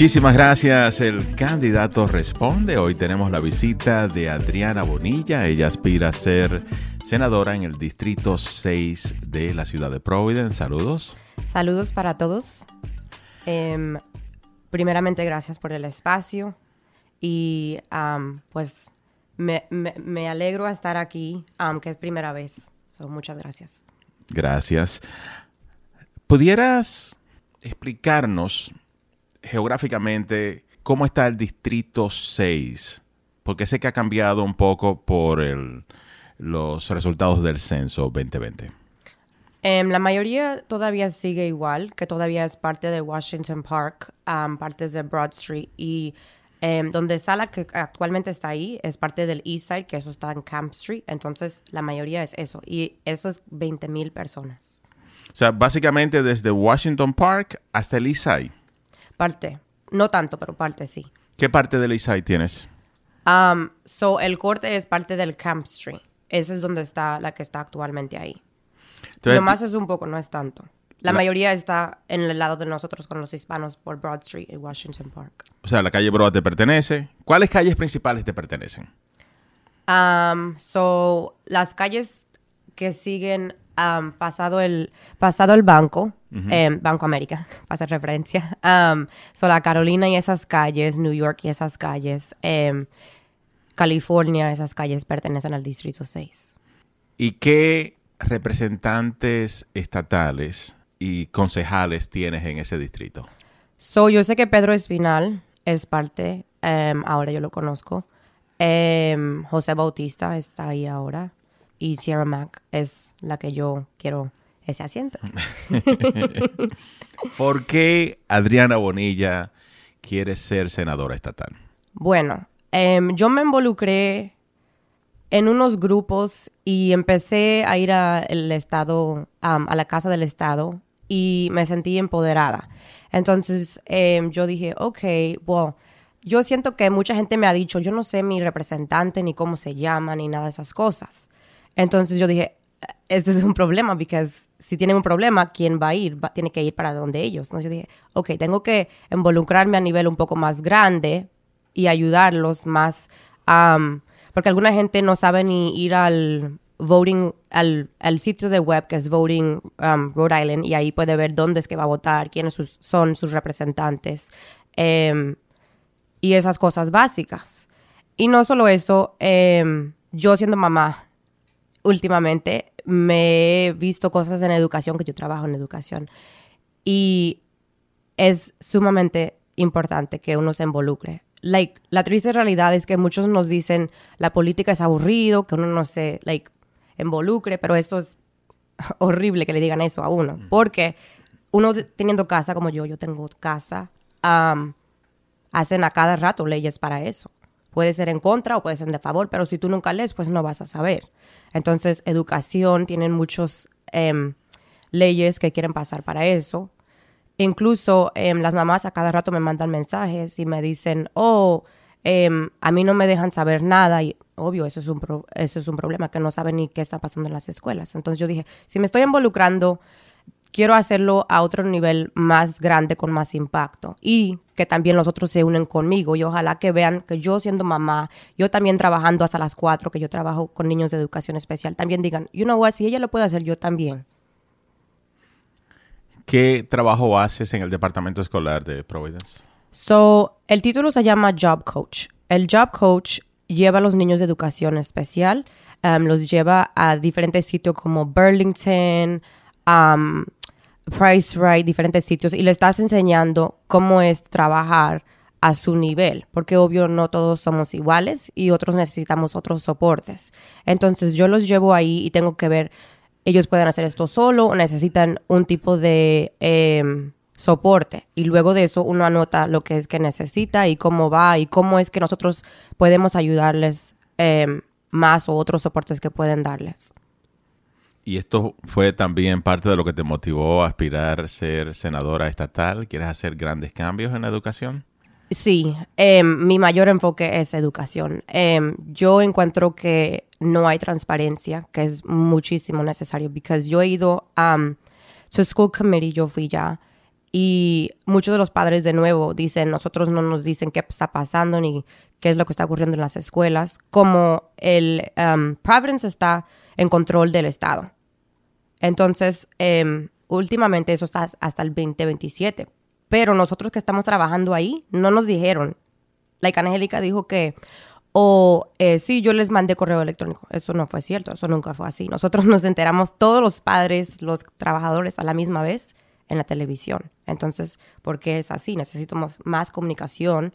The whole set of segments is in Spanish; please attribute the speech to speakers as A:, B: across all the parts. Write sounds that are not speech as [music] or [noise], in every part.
A: Muchísimas gracias. El candidato responde. Hoy tenemos la visita de Adriana Bonilla. Ella aspira a ser senadora en el Distrito 6 de la ciudad de Providence. Saludos.
B: Saludos para todos. Em, primeramente, gracias por el espacio y pues me, alegro a estar aquí, que es primera vez. muchas gracias.
A: Gracias. ¿Pudieras explicarnos geográficamente cómo está el Distrito 6? Porque sé que ha cambiado un poco por los resultados del censo 2020.
B: Em, la mayoría todavía sigue igual, que todavía es parte de Washington Park, partes de Broad Street y em, donde está la que actualmente está ahí es parte del East Side, que eso está en Camp Street. Entonces, la mayoría es eso. Y eso es 20 mil personas.
A: O sea, básicamente desde Washington Park hasta el Side.
B: Parte. No tanto, pero parte sí.
A: ¿Qué parte del Side tienes?
B: Um, so, el corte es parte del Camp Street. Esa es donde está la que está actualmente ahí. Lo más es un poco, no es tanto. La, mayoría está en el lado de nosotros con los hispanos por Broad Street y Washington Park.
A: O sea, la calle Broad te pertenece. ¿Cuáles calles principales te pertenecen?
B: Um, so, las calles que siguen um, pasado, el, pasado el banco, em, Banco América, [laughs] para hacer referencia. Um, so, la Carolina y esas calles, New York y esas calles, em, California, esas calles pertenecen al Distrito 6.
A: ¿Y qué representantes estatales y concejales tienes en ese distrito?
B: So, yo sé que Pedro Espinal es parte, em, ahora yo lo conozco. José Bautista está ahí ahora. Y Sierra Mac es la que yo quiero ese asiento. [laughs]
A: ¿Por qué Adriana Bonilla quiere ser senadora estatal?
B: Bueno, em, yo me involucré en unos grupos y empecé a ir al estado, a la casa del estado y me sentí empoderada. Entonces em, yo dije, ok, bueno, yo siento que mucha gente me ha dicho, yo no sé mi representante ni cómo se llama ni nada de esas cosas. Entonces yo dije, este es un problema, porque si tienen un problema, ¿quién va a ir? tiene que ir para donde ellos. Entonces yo dije, ok, tengo que involucrarme a nivel un poco más grande y ayudarlos más a porque alguna gente no sabe ni ir al voting, al, sitio de web que es Voting um, Rhode Island y ahí puede ver dónde es que va a votar, quiénes son sus representantes em, y esas cosas básicas. Y no solo eso, em, yo siendo mamá, últimamente me he visto cosas en educación, que yo trabajo en educación, y es sumamente importante que uno se involucre like, la triste realidad es que muchos nos dicen la política es aburrido, que uno no se, like, involucre, pero esto es [laughs] horrible que le digan eso a uno, porque uno teniendo casa como yo, yo tengo casa, hacen a cada rato leyes para eso. Puede ser en contra o puede ser de favor, pero si tú nunca lees, pues no vas a saber. Entonces, educación, tienen muchos em, leyes que quieren pasar para eso. Incluso em, las mamás a cada rato me mandan mensajes y me dicen, oh, em, a mí no me dejan saber nada. Y obvio, eso es, un eso es un problema, que no saben ni qué está pasando en las escuelas. Entonces yo dije, si me estoy involucrando, quiero hacerlo a otro nivel más grande, con más impacto. Y que también los otros se unen conmigo. Y ojalá que vean que yo siendo mamá, yo también trabajando hasta las cuatro, que yo trabajo con niños de educación especial, también digan, you know what, si ella lo puede hacer, yo también.
A: ¿Qué trabajo haces en el departamento escolar de Providence?
B: So, el título se llama Job Coach. El Job Coach lleva a los niños de educación especial, um, los lleva a diferentes sitios como Burlington, um, Price Right, diferentes sitios, y le estás enseñando cómo es trabajar a su nivel, porque obvio no todos somos iguales y otros necesitamos otros soportes. Entonces yo los llevo ahí y tengo que ver ellos pueden hacer esto solo o necesitan un tipo de em, soporte. Y luego de eso uno anota lo que es que necesita y cómo va y cómo es que nosotros podemos ayudarles em, más o otros soportes que pueden darles.
A: ¿Y esto fue también parte de lo que te motivó a aspirar a ser senadora estatal? ¿Quieres hacer grandes cambios en la educación?
B: Sí, em, mi mayor enfoque es educación. yo encuentro que no hay transparencia, que es muchísimo necesario, porque yo he ido a su school committee, yo fui ya, y muchos de los padres de nuevo dicen, nosotros no nos dicen qué está pasando ni qué es lo que está ocurriendo en las escuelas, como el um, Providence está en control del Estado. Entonces, em, últimamente eso está hasta el 2027. Pero nosotros que estamos trabajando ahí, no nos dijeron. La Angélica dijo que, o eh, sí, yo les mandé correo electrónico. Eso no fue cierto, eso nunca fue así. Nosotros [laughs] nos enteramos, todos los padres, los trabajadores a la misma vez en la televisión. Entonces, ¿por qué es así? Necesitamos más comunicación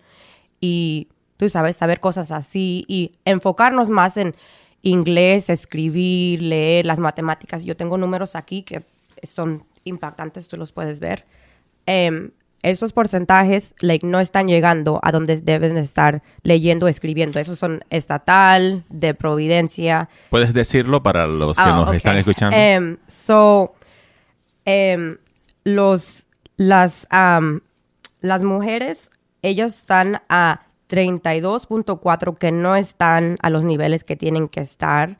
B: y, tú sabes, saber cosas así y enfocarnos más en inglés, escribir, leer, las matemáticas. Yo tengo números aquí que son impactantes, tú los puedes ver. Em, estos porcentajes like, no están llegando a donde deben estar leyendo, escribiendo. Esos son estatal, de Providencia.
A: ¿Puedes decirlo para los que ah, nos están escuchando?
B: Um, so, em, los, las, las mujeres, ellas están a 32.4 que no están a los niveles que tienen que estar.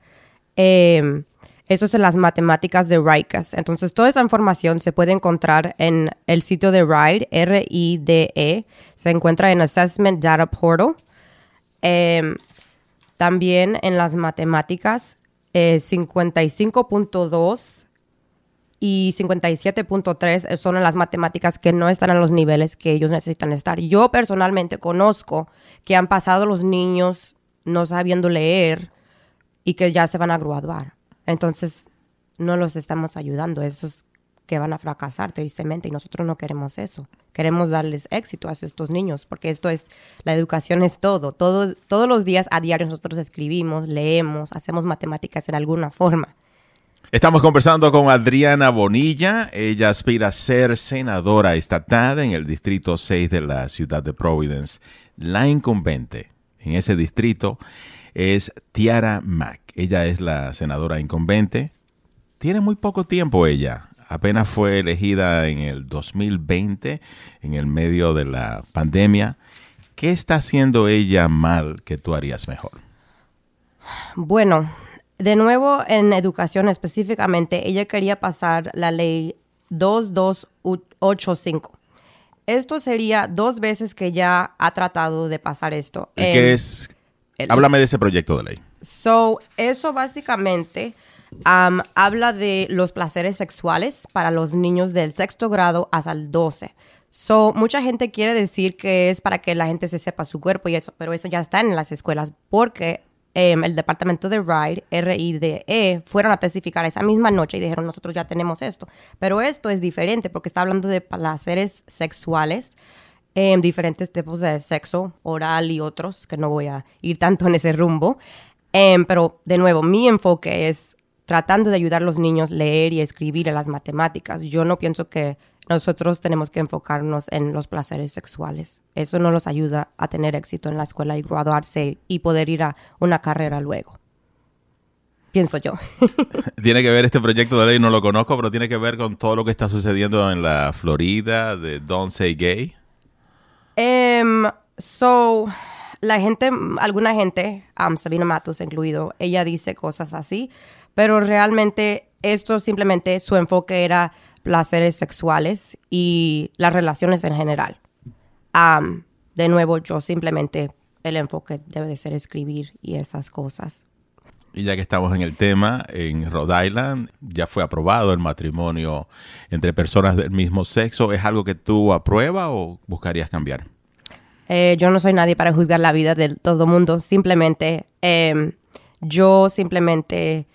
B: Eh, eso es en las matemáticas de RICAS. Entonces, toda esa información se puede encontrar en el sitio de RIDE, R-I-D-E. Se encuentra en Assessment Data Portal. Em, también en las matemáticas, 55.2 eh, y 57.3 son las matemáticas que no están a los niveles que ellos necesitan estar. Yo personalmente conozco que han pasado los niños no sabiendo leer y que ya se van a graduar. Entonces, no los estamos ayudando. Esos que van a fracasar tristemente y nosotros no queremos eso. Queremos darles éxito a estos niños porque esto es, la educación es todo. todo. Todos los días a diario nosotros escribimos, leemos, hacemos matemáticas en alguna forma.
A: Estamos conversando con Adriana Bonilla. Ella aspira a ser senadora estatal en el Distrito 6 de la ciudad de Providence. La incumbente en ese distrito es Tiara Mack. Ella es la senadora incumbente. Tiene muy poco tiempo ella. Apenas fue elegida en el 2020, en el medio de la pandemia. ¿Qué está haciendo ella mal que tú harías mejor?
B: Bueno, de nuevo en educación específicamente, ella quería pasar la ley 2285. Esto sería dos veces que ya ha tratado de pasar esto.
A: qué es? Háblame de ese proyecto de ley.
B: So, eso básicamente um, habla de los placeres sexuales para los niños del sexto grado hasta el 12. So, mucha gente quiere decir que es para que la gente se sepa su cuerpo y eso, pero eso ya está en las escuelas porque em, el departamento de RIDE, R-I-D-E, fueron a testificar esa misma noche y dijeron, nosotros ya tenemos esto. Pero esto es diferente porque está hablando de placeres sexuales en diferentes tipos de sexo, oral y otros, que no voy a ir tanto en ese rumbo. Em, pero de nuevo, mi enfoque es tratando de ayudar a los niños a leer y escribir en las matemáticas. Yo no pienso que nosotros tenemos que enfocarnos en los placeres sexuales. Eso no los ayuda a tener éxito en la escuela y graduarse y poder ir a una carrera luego. Pienso yo. [laughs]
A: tiene que ver este proyecto de ley, no lo conozco, pero tiene que ver con todo lo que está sucediendo en la Florida de Don't Say Gay.
B: Um, so, la gente, alguna gente, um, Sabina Matos incluido, ella dice cosas así, pero realmente esto simplemente su enfoque era placeres sexuales y las relaciones en general. Um, de nuevo, yo simplemente el enfoque debe de ser escribir y esas cosas.
A: Y ya que estamos en el tema, en Rhode Island ya fue aprobado el matrimonio entre personas del mismo sexo. ¿Es algo que tú apruebas o buscarías cambiar?
B: Eh, yo no soy nadie para juzgar la vida de todo el mundo. Simplemente, em, yo simplemente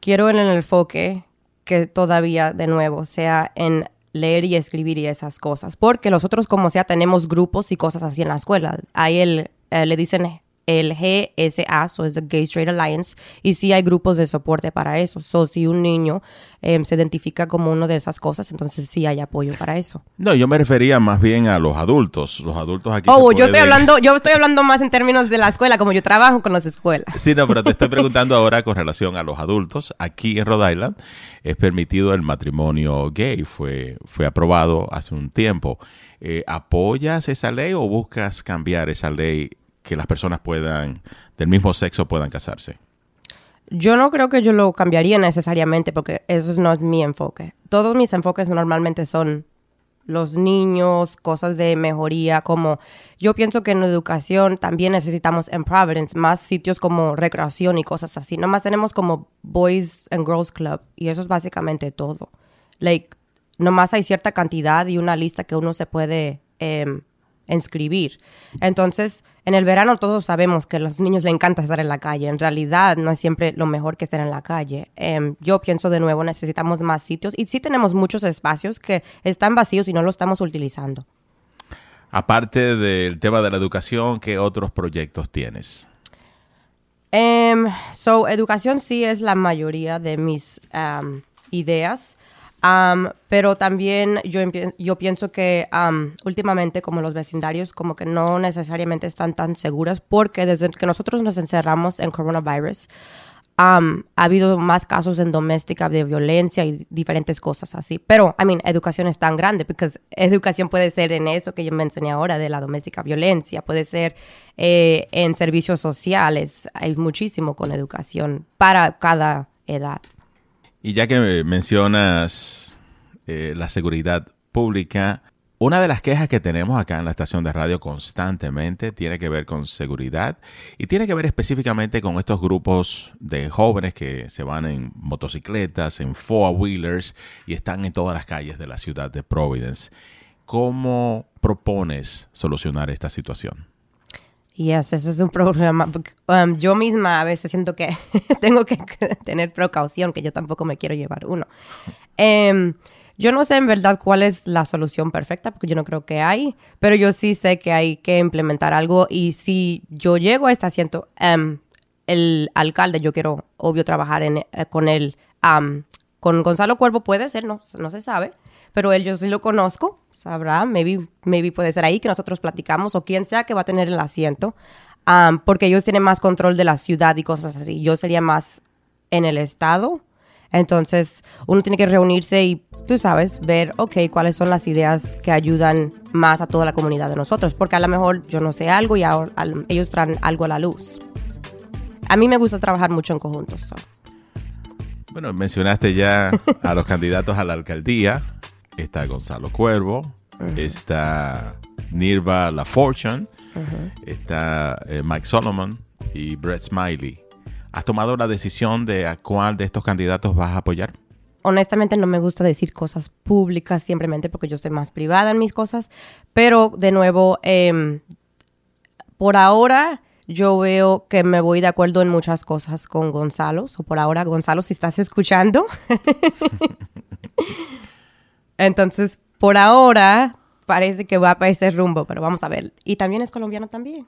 B: quiero en el enfoque que todavía, de nuevo, sea en leer y escribir y esas cosas. Porque nosotros, como sea, tenemos grupos y cosas así en la escuela. Ahí el, eh, le dicen el GSA, so es the Gay Straight Alliance, y sí hay grupos de soporte para eso. So, si un niño em, se identifica como uno de esas cosas, entonces sí hay apoyo para eso.
A: No, yo me refería más bien a los adultos. Los adultos aquí.
B: Oh, yo estoy hablando, yo estoy hablando más en términos de la escuela, como yo trabajo con las escuelas.
A: Sí, no, pero te estoy [laughs] preguntando ahora con relación a los adultos. Aquí en Rhode Island es permitido el matrimonio gay, fue, fue aprobado hace un tiempo. Eh, ¿Apoyas esa ley o buscas cambiar esa ley que las personas puedan, del mismo sexo puedan casarse?
B: Yo no creo que yo lo cambiaría necesariamente porque eso no es mi enfoque. Todos mis enfoques normalmente son los niños, cosas de mejoría, como yo pienso que en educación también necesitamos en Providence más sitios como recreación y cosas así. Nomás tenemos como Boys and Girls Club y eso es básicamente todo. Like, nomás hay cierta cantidad y una lista que uno se puede em, inscribir. Entonces, en el verano todos sabemos que a los niños les encanta estar en la calle. En realidad, no es siempre lo mejor que estar en la calle. Em, yo pienso de nuevo, necesitamos más sitios y sí tenemos muchos espacios que están vacíos y no los estamos utilizando.
A: Aparte del tema de la educación, ¿qué otros proyectos tienes?
B: Um, so, educación sí es la mayoría de mis ideas pero también yo, yo pienso que últimamente como los vecindarios como que no necesariamente están tan seguras porque desde que nosotros nos encerramos en coronavirus ha habido más casos en doméstica de violencia y diferentes cosas así. Pero, I mean, educación es tan grande porque [laughs] educación puede ser en eso que yo mencioné ahora de la doméstica violencia, puede ser eh, en servicios sociales, hay muchísimo con educación para cada edad.
A: Y ya que mencionas eh, la seguridad pública, una de las quejas que tenemos acá en la estación de radio constantemente tiene que ver con seguridad y tiene que ver específicamente con estos grupos de jóvenes que se van en motocicletas, en four-wheelers y están en todas las calles de la ciudad de Providence. ¿Cómo propones solucionar esta situación?
B: Yes, eso es un problema. Um, yo misma a veces siento que [laughs] tengo que [laughs] tener precaución, que yo tampoco me quiero llevar uno. Em, yo no sé en verdad cuál es la solución perfecta, porque yo no creo que hay, pero yo sí sé que hay que implementar algo y si yo llego a este asiento, um, el alcalde, yo quiero, obvio, trabajar en, eh, con él. Con Gonzalo Cuervo puede ser, no, no se sabe pero él yo sí lo conozco, sabrá, maybe, maybe puede ser ahí que nosotros platicamos o quien sea que va a tener el asiento, porque ellos tienen más control de la ciudad y cosas así. Yo sería más en el estado. Entonces, uno tiene que reunirse y, tú sabes, ver, ok, cuáles son las ideas que ayudan más a toda la comunidad de nosotros, porque a lo mejor yo no sé algo y ahora, ellos traen algo a la luz. A mí me gusta trabajar mucho en conjuntos.
A: Bueno, mencionaste ya a los [laughs] candidatos a la alcaldía está Gonzalo Cuervo, está Nirva La Fortune, está eh, Mike Solomon y Brett Smiley. ¿Has tomado la decisión de a cuál de estos candidatos vas a apoyar?
B: Honestamente no me gusta decir cosas públicas simplemente porque yo estoy más privada en mis cosas, pero de nuevo, em, por ahora yo veo que me voy de acuerdo en muchas cosas con Gonzalo. O por ahora, Gonzalo, si estás escuchando. [laughs] Entonces, por ahora parece que va para ese rumbo, pero vamos a ver. Y también es colombiano también.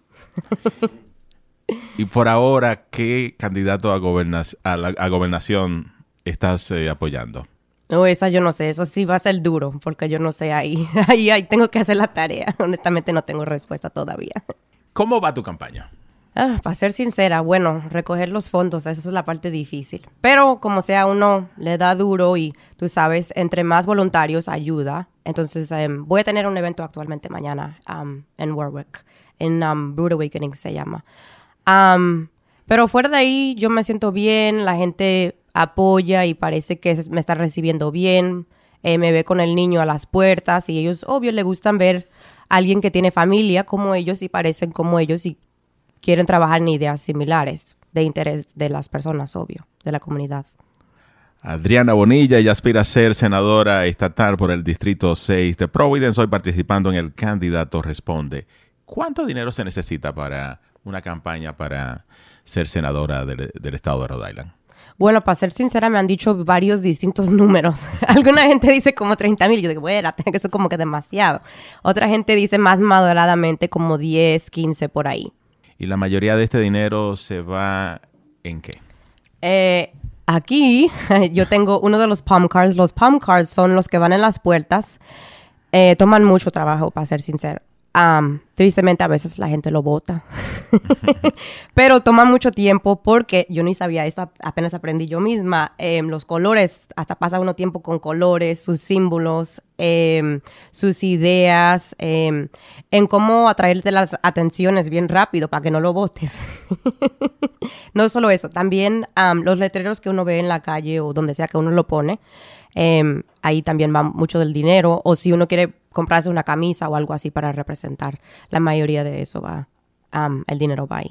A: y por ahora, ¿qué candidato a, a, gobernación estás eh, apoyando?
B: No, esa yo no sé, eso sí va a ser duro, porque yo no sé ahí. [laughs] ahí, ahí tengo que hacer la tarea. [laughs] Honestamente no tengo respuesta todavía.
A: ¿Cómo va tu campaña?
B: Ah, para ser sincera, bueno, recoger los fondos, eso es la parte difícil. Pero como sea, uno le da duro y tú sabes, entre más voluntarios ayuda. Entonces, em, voy a tener un evento actualmente mañana en Warwick, en um, Awakening se llama. pero fuera de ahí, yo me siento bien, la gente apoya y parece que me está recibiendo bien. Eh, me ve con el niño a las puertas y ellos, obvio, le gustan ver a alguien que tiene familia como ellos y parecen como ellos y quieren trabajar en ideas similares de interés de las personas, obvio, de la comunidad.
A: Adriana Bonilla, ella aspira a ser senadora estatal por el Distrito 6 de Providence, hoy participando en el Candidato Responde. ¿Cuánto dinero se necesita para una campaña para ser senadora del, estado de Rhode Island?
B: Bueno, para ser sincera, me han dicho varios distintos [laughs] números. Alguna gente dice como 30 mil. Yo digo, bueno, que [laughs] eso es como que demasiado. Otra gente dice más moderadamente como 10, 15 por ahí.
A: ¿Y la mayoría de este dinero se va en qué?
B: Eh, aquí [laughs] yo tengo uno de los palm cards. Los palm cards son los que van en las puertas. Eh, toman mucho trabajo, para ser sincero. Tristemente a veces la gente lo vota. [laughs] Pero toma mucho tiempo porque yo ni sabía eso, apenas aprendí yo misma. Em, los colores, hasta pasa uno tiempo con colores, sus símbolos, em, sus ideas, em, en cómo atraerte las atenciones bien rápido para que no lo votes. [laughs] no solo eso, también los letreros que uno ve en la calle o donde sea que uno lo pone. ahí también va mucho del dinero. O si uno quiere comprarse una camisa o algo así para representar. La mayoría de eso va, el dinero va ahí.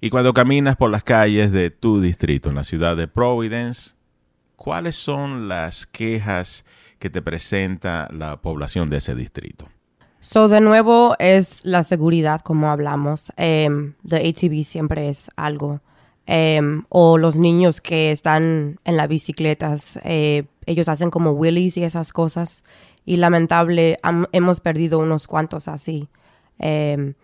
A: Y cuando caminas por las calles de tu distrito, en la ciudad de Providence, ¿cuáles son las quejas que te presenta la población de ese distrito?
B: So, de nuevo, es la seguridad, como hablamos. Um, the ATV siempre es algo. Em, o los niños que están en las bicicletas, eh, ellos hacen como willies y esas cosas y lamentable hemos perdido unos cuantos así. Em,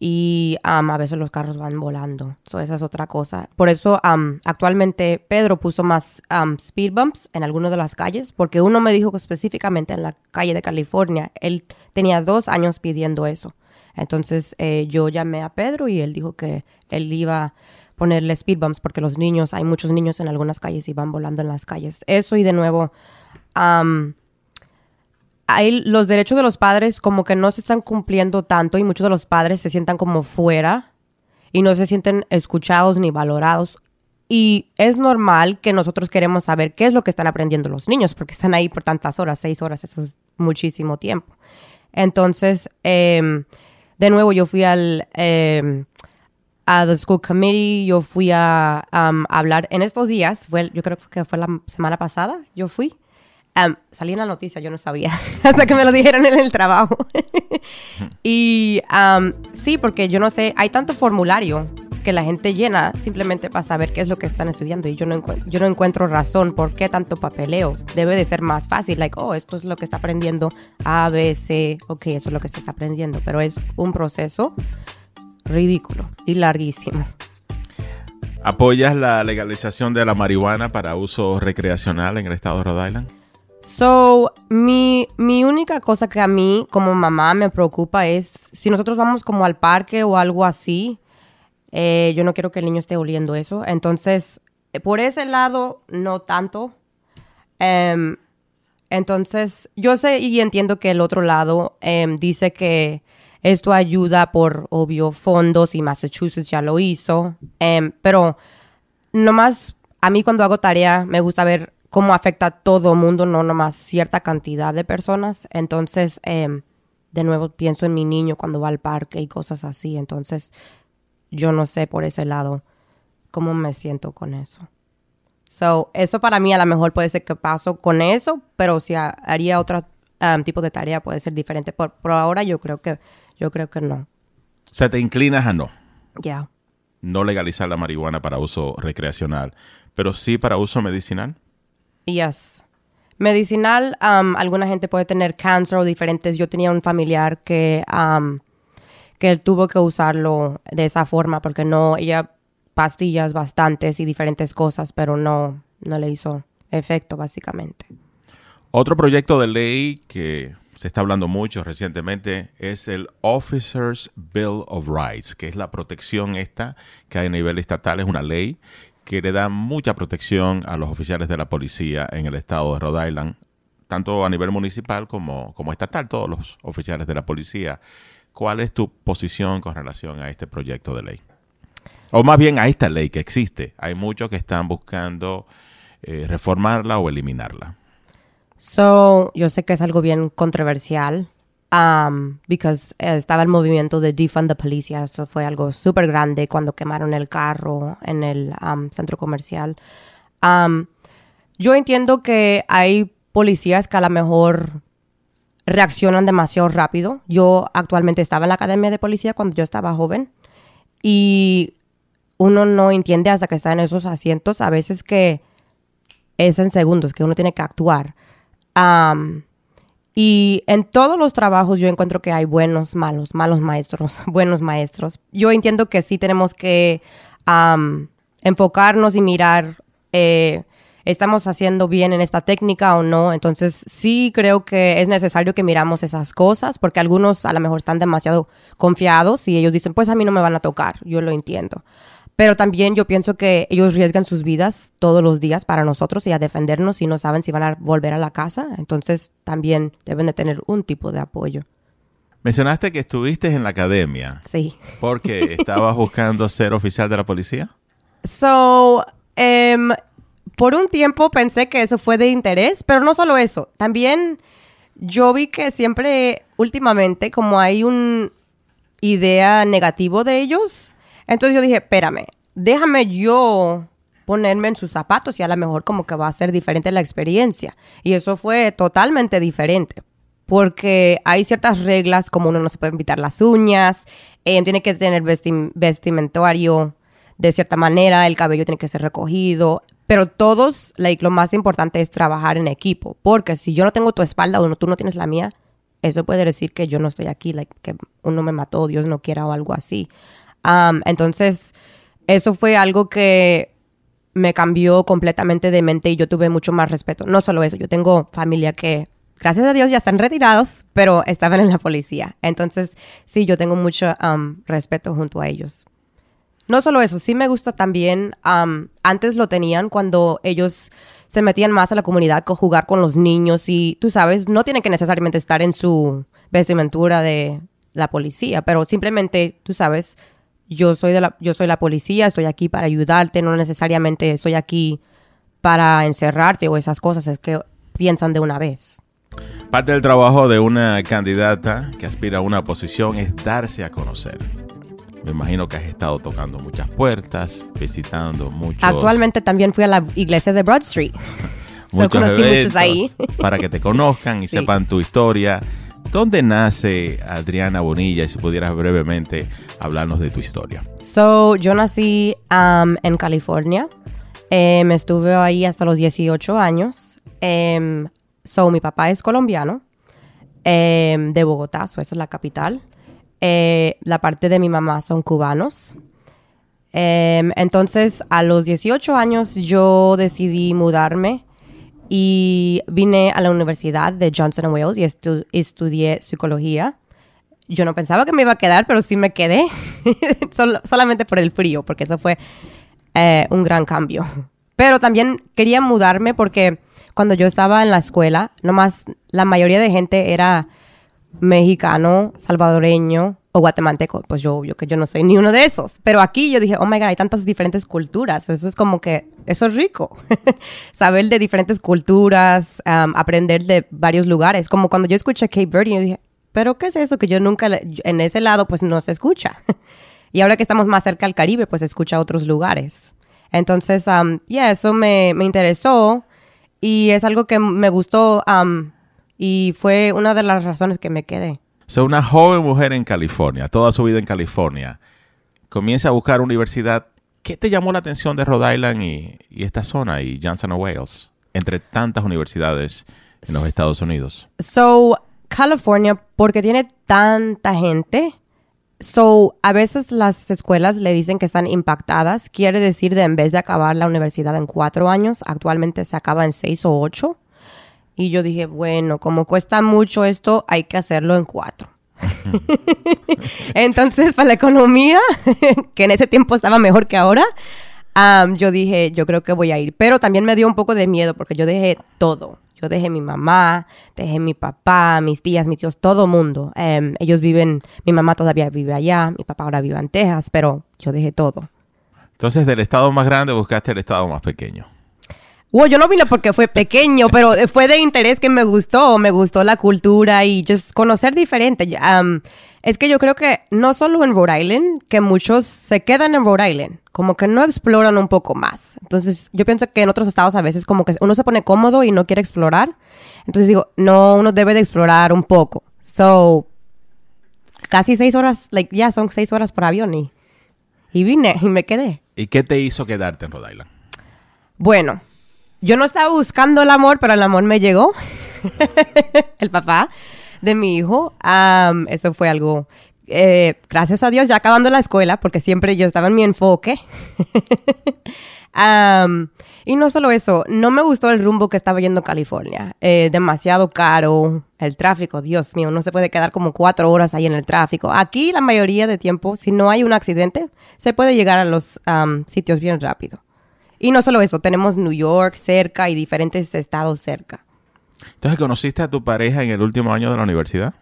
B: y a veces los carros van volando. So, esa es otra cosa. Por eso actualmente Pedro puso más speed bumps en algunas de las calles, porque uno me dijo que específicamente en la calle de California, él tenía dos años pidiendo eso. Entonces eh, yo llamé a Pedro y él dijo que él iba a ponerle speed bumps porque los niños, hay muchos niños en algunas calles y van volando en las calles. Eso y de nuevo hay los derechos de los padres como que no se están cumpliendo tanto y muchos de los padres se sientan como fuera y no se sienten escuchados ni valorados. Y es normal que nosotros queremos saber qué es lo que están aprendiendo los niños, porque están ahí por tantas horas, seis horas, eso es muchísimo tiempo. Entonces, em, de nuevo, yo fui al eh, a the school committee, yo fui a hablar en estos días, fue, yo creo que fue la semana pasada, yo fui salí en la noticia, yo no sabía, [laughs] hasta que me lo dijeron en el trabajo. [laughs] y sí, porque yo no sé, hay tanto formulario que la gente llena simplemente para saber qué es lo que están estudiando y yo no, yo no encuentro razón por qué tanto papeleo. Debe de ser más fácil, like, oh, esto es lo que está aprendiendo A, B, C, ok, eso es lo que estás aprendiendo, pero es un proceso ridículo y larguísimo.
A: ¿Apoyas la legalización de la marihuana para uso recreacional en el estado de Rhode Island?
B: So, mi, mi única cosa que a mí como mamá me preocupa es si nosotros vamos como al parque o algo así, eh, yo no quiero que el niño esté oliendo eso. Entonces, por ese lado, no tanto. Em, entonces, yo sé y entiendo que el otro lado em, dice que esto ayuda por, obvio, fondos y Massachusetts ya lo hizo. Em, pero nomás a mí cuando hago tarea me gusta ver cómo afecta a todo mundo, no nomás cierta cantidad de personas. Entonces, em, de nuevo pienso en mi niño cuando va al parque y cosas así. Entonces, yo no sé por ese lado cómo me siento con eso. So, eso para mí a lo mejor puede ser que paso con eso, pero si haría otro em, tipo de tarea puede ser diferente. Por, ahora yo creo que yo creo que no.
A: O sea, te inclinas a no.
B: Ya.
A: No legalizar la marihuana para uso recreacional, pero sí para uso medicinal.
B: Yes. Medicinal, um, alguna gente puede tener cáncer o diferentes. Yo tenía un familiar que, um, que tuvo que usarlo de esa forma porque no, ella pastillas bastantes y diferentes cosas, pero no, no le hizo efecto básicamente.
A: Otro proyecto de ley que se está hablando mucho recientemente es el Officers Bill of Rights, que es la protección esta que hay a nivel estatal, es una ley que le da mucha protección a los oficiales de la policía en el estado de Rhode Island, tanto a nivel municipal como, como estatal, todos los oficiales de la policía. ¿Cuál es tu posición con relación a este proyecto de ley? O más bien a esta ley que existe. Hay muchos que están buscando eh, reformarla o eliminarla.
B: So, yo sé que es algo bien controversial Um, because eh, estaba el movimiento de defund the police, eso fue algo súper grande cuando quemaron el carro en el um, centro comercial. Um, yo entiendo que hay policías que a lo mejor reaccionan demasiado rápido. Yo actualmente estaba en la academia de policía cuando yo estaba joven y uno no entiende hasta que está en esos asientos a veces que es en segundos que uno tiene que actuar. Um, y en todos los trabajos yo encuentro que hay buenos, malos, malos maestros, [laughs] buenos maestros. Yo entiendo que sí tenemos que enfocarnos y mirar eh, estamos haciendo bien en esta técnica o no. Entonces sí creo que es necesario que miramos esas cosas porque algunos a lo mejor están demasiado confiados y ellos dicen, pues a mí no me van a tocar, yo lo entiendo. Pero también yo pienso que ellos riesgan sus vidas todos los días para nosotros y a defendernos y no saben si van a volver a la casa. Entonces también deben de tener un tipo de apoyo.
A: Mencionaste que estuviste en la academia.
B: Sí.
A: Porque [laughs] estabas buscando ser oficial de la policía.
B: So, em, por un tiempo pensé que eso fue de interés, pero no solo eso. También yo vi que siempre, últimamente, como hay una idea negativo de ellos, entonces yo dije, espérame, déjame yo ponerme en sus zapatos y a lo mejor como que va a ser diferente la experiencia. Y eso fue totalmente diferente. Porque hay ciertas reglas, como uno no se puede pintar las uñas, eh, tiene que tener vestimentario de cierta manera, el cabello tiene que ser recogido, pero todos, like, lo más importante es trabajar en equipo, porque si yo no tengo tu espalda o tú no tienes la mía, eso puede decir que yo no estoy aquí, like, que uno me mató, Dios no quiera o algo así. Entonces, eso fue algo que me cambió completamente de mente y yo tuve mucho más respeto. No solo eso, yo tengo familia que, gracias a Dios, ya están retirados, pero estaban en la policía. Entonces, sí, yo tengo mucho respeto junto a ellos. No solo eso, sí me gusta también, antes lo tenían cuando ellos se metían más a la comunidad con jugar con los niños y tú sabes, no tienen que necesariamente estar en su vestimentura de la policía, pero simplemente, tú sabes, yo soy, de la, yo soy la policía, estoy aquí para ayudarte, no necesariamente estoy aquí para encerrarte o esas cosas, es que piensan de una vez.
A: Parte del trabajo de una candidata que aspira a una posición es darse a conocer. Me imagino que has estado tocando muchas puertas, visitando muchos.
B: Actualmente también fui a la iglesia de Broad Street. [laughs]
A: muchos muchos ahí. para que te conozcan y [laughs] sepan tu historia. ¿Dónde nace Adriana Bonilla? Y si pudieras brevemente hablarnos de tu historia.
B: So, yo nací um, en California. me em, estuve ahí hasta los 18 años. Um, so, mi papá es colombiano, em, de Bogotá, so es la capital. Eh, la parte de mi mamá son cubanos. entonces, a los 18 años yo decidí mudarme y vine a la Universidad de Johnson Wales y estudié psicología. Yo no pensaba que me iba a quedar, pero sí me quedé, [laughs] solamente por el frío, porque eso fue eh, un gran cambio. Pero también quería mudarme porque cuando yo estaba en la escuela, nomás la mayoría de gente era mexicano, salvadoreño, guatemalteco, pues yo, yo que yo no soy ni uno de esos. Pero aquí yo dije, oh my God, hay tantas diferentes culturas. Eso es como que, eso es rico. [laughs] Saber de diferentes culturas, aprender de varios lugares. Como cuando yo escuché Cape Verde, yo dije, pero ¿qué es eso que yo nunca, en ese lado, pues no se escucha? [laughs] y ahora que estamos más cerca al Caribe, pues se escucha otros lugares. Entonces, ya, eso me, me, interesó y es algo que me gustó y fue una de las razones que me quedé.
A: O una joven mujer en California, toda su vida en California, comienza a buscar universidad. ¿Qué te llamó la atención de Rhode Island y, esta zona y Johnson Wales, entre tantas universidades en los Estados Unidos?
B: So, California, porque tiene tanta gente, so, a veces las escuelas le dicen que están impactadas. Quiere decir de en vez de acabar la universidad en cuatro años, actualmente se acaba en seis o ocho. Y yo dije, bueno, como cuesta mucho esto, hay que hacerlo en cuatro. [laughs] Entonces, para la economía, [laughs] que en ese tiempo estaba mejor que ahora, yo dije, yo creo que voy a ir. Pero también me dio un poco de miedo porque yo dejé todo. Yo dejé mi mamá, dejé mi papá, mis tías, mis tíos, todo mundo. Em, ellos viven, mi mamá todavía vive allá, mi papá ahora vive en Texas, pero yo dejé todo.
A: Entonces, del estado más grande buscaste el estado más pequeño.
B: Wow, yo no vine porque fue [laughs] pequeño, pero fue de interés que me gustó, me gustó la cultura y just conocer diferente. Um, es que yo creo que no solo en Rhode Island, que muchos se quedan en Rhode Island, como que no exploran un poco más. Entonces, yo pienso que en otros estados a veces como que uno se pone cómodo y no quiere explorar. Entonces digo, no, uno debe de explorar un poco. So, casi seis horas, like, ya son seis horas por avión y, y vine y me quedé.
A: ¿Y qué te hizo quedarte en Rhode Island?
B: Bueno, yo no estaba buscando el amor, pero el amor me llegó. [laughs] el papá de mi hijo. eso fue algo eh, gracias a Dios, ya acabando la escuela, porque siempre yo estaba en mi enfoque. [laughs] y no solo eso, no me gustó el rumbo que estaba yendo California. Eh, demasiado caro, el tráfico, Dios mío, no se puede quedar como cuatro horas ahí en el tráfico. Aquí la mayoría de tiempo, si no hay un accidente, se puede llegar a los sitios bien rápido. Y no solo eso, tenemos New York cerca y diferentes estados cerca.
A: Entonces, ¿conociste a tu pareja en el último año de la universidad?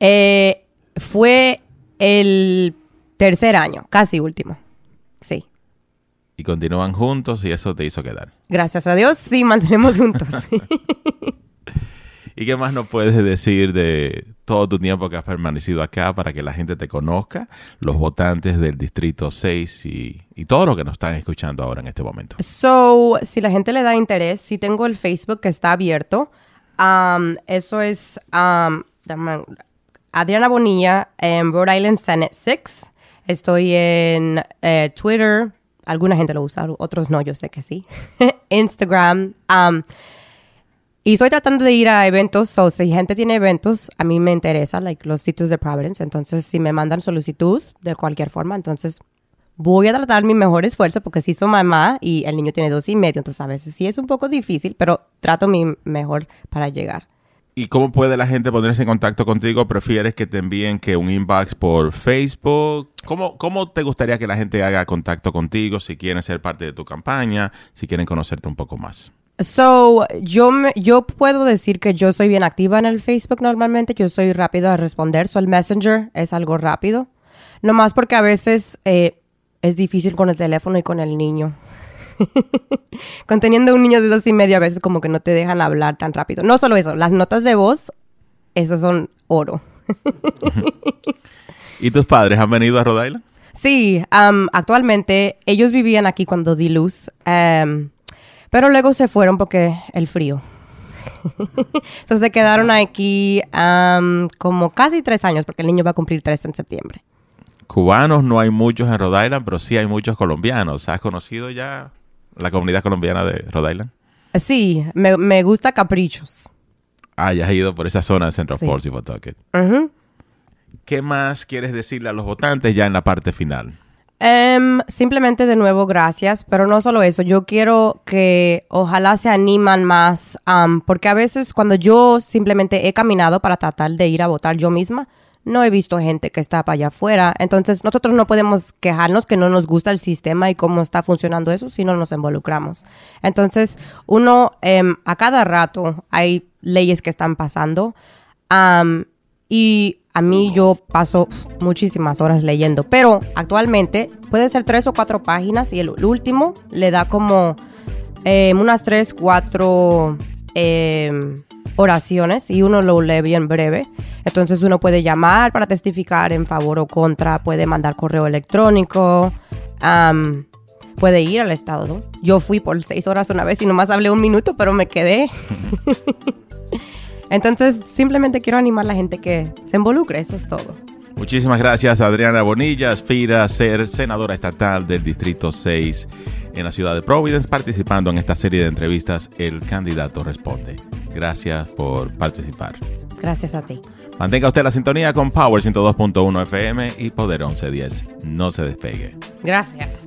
B: Eh, fue el tercer año, casi último. Sí.
A: Y continúan juntos y eso te hizo quedar.
B: Gracias a Dios, sí, mantenemos juntos. [laughs]
A: ¿Y qué más nos puedes decir de todo tu tiempo que has permanecido acá para que la gente te conozca, los votantes del Distrito 6 y, y todo lo que nos están escuchando ahora en este momento?
B: So, si la gente le da interés, si tengo el Facebook que está abierto. Um, eso es um, Adriana Bonilla en Rhode Island Senate 6. Estoy en eh, Twitter. Alguna gente lo usa, otros no, yo sé que sí. [laughs] Instagram. Um, y estoy tratando de ir a eventos, o si gente tiene eventos, a mí me interesa, like los sitios de Providence. Entonces, si me mandan solicitud de cualquier forma, entonces voy a tratar mi mejor esfuerzo porque sí soy mamá y el niño tiene dos y medio, entonces a veces sí es un poco difícil, pero trato mi mejor para llegar.
A: ¿Y cómo puede la gente ponerse en contacto contigo? ¿Prefieres que te envíen que un inbox por Facebook? ¿Cómo, ¿Cómo te gustaría que la gente haga contacto contigo si quieren ser parte de tu campaña, si quieren conocerte un poco más?
B: So, yo, yo puedo decir que yo soy bien activa en el Facebook normalmente. Yo soy rápido a responder. So, el Messenger es algo rápido. No más porque a veces eh, es difícil con el teléfono y con el niño. [laughs] Conteniendo un niño de dos y medio, a veces como que no te dejan hablar tan rápido. No solo eso, las notas de voz, esos son oro. [laughs]
A: ¿Y tus padres han venido a Rhode Island?
B: Sí, actualmente ellos vivían aquí cuando di luz. Pero luego se fueron porque el frío. [laughs] Entonces se quedaron aquí como casi tres años, porque el niño va a cumplir tres en septiembre.
A: Cubanos no hay muchos en Rhode Island, pero sí hay muchos colombianos. ¿Has conocido ya la comunidad colombiana de Rhode Island?
B: Sí, me, gusta Caprichos.
A: Ah, ya has ido por esa zona de Central Falls y Pawtucket. ¿Qué más quieres decirle a los votantes ya en la parte final?
B: Em, simplemente de nuevo, gracias, pero no solo eso, yo quiero que ojalá se animan más, porque a veces cuando yo simplemente he caminado para tratar de ir a votar yo misma, no he visto gente que está para allá afuera, entonces nosotros no podemos quejarnos que no nos gusta el sistema y cómo está funcionando eso si no nos involucramos. Entonces, uno, em, a cada rato hay leyes que están pasando y a mí yo paso muchísimas horas leyendo, pero actualmente puede ser tres o cuatro páginas y el último le da como em, unas tres, cuatro em, oraciones y uno lo lee bien breve. Entonces uno puede llamar para testificar en favor o contra, puede mandar correo electrónico, puede ir al estado. Yo fui por seis horas una vez y nomás hablé un minuto, pero me quedé. [laughs] Entonces, simplemente quiero animar a la gente que se involucre, eso es todo.
A: Muchísimas gracias, Adriana Bonilla. Aspira a ser senadora estatal del Distrito 6 en la ciudad de Providence, participando en esta serie de entrevistas El Candidato Responde. Gracias por participar.
B: Gracias a ti.
A: Mantenga usted la sintonía con Power 102.1 FM y Poder 1110. No se despegue.
B: Gracias.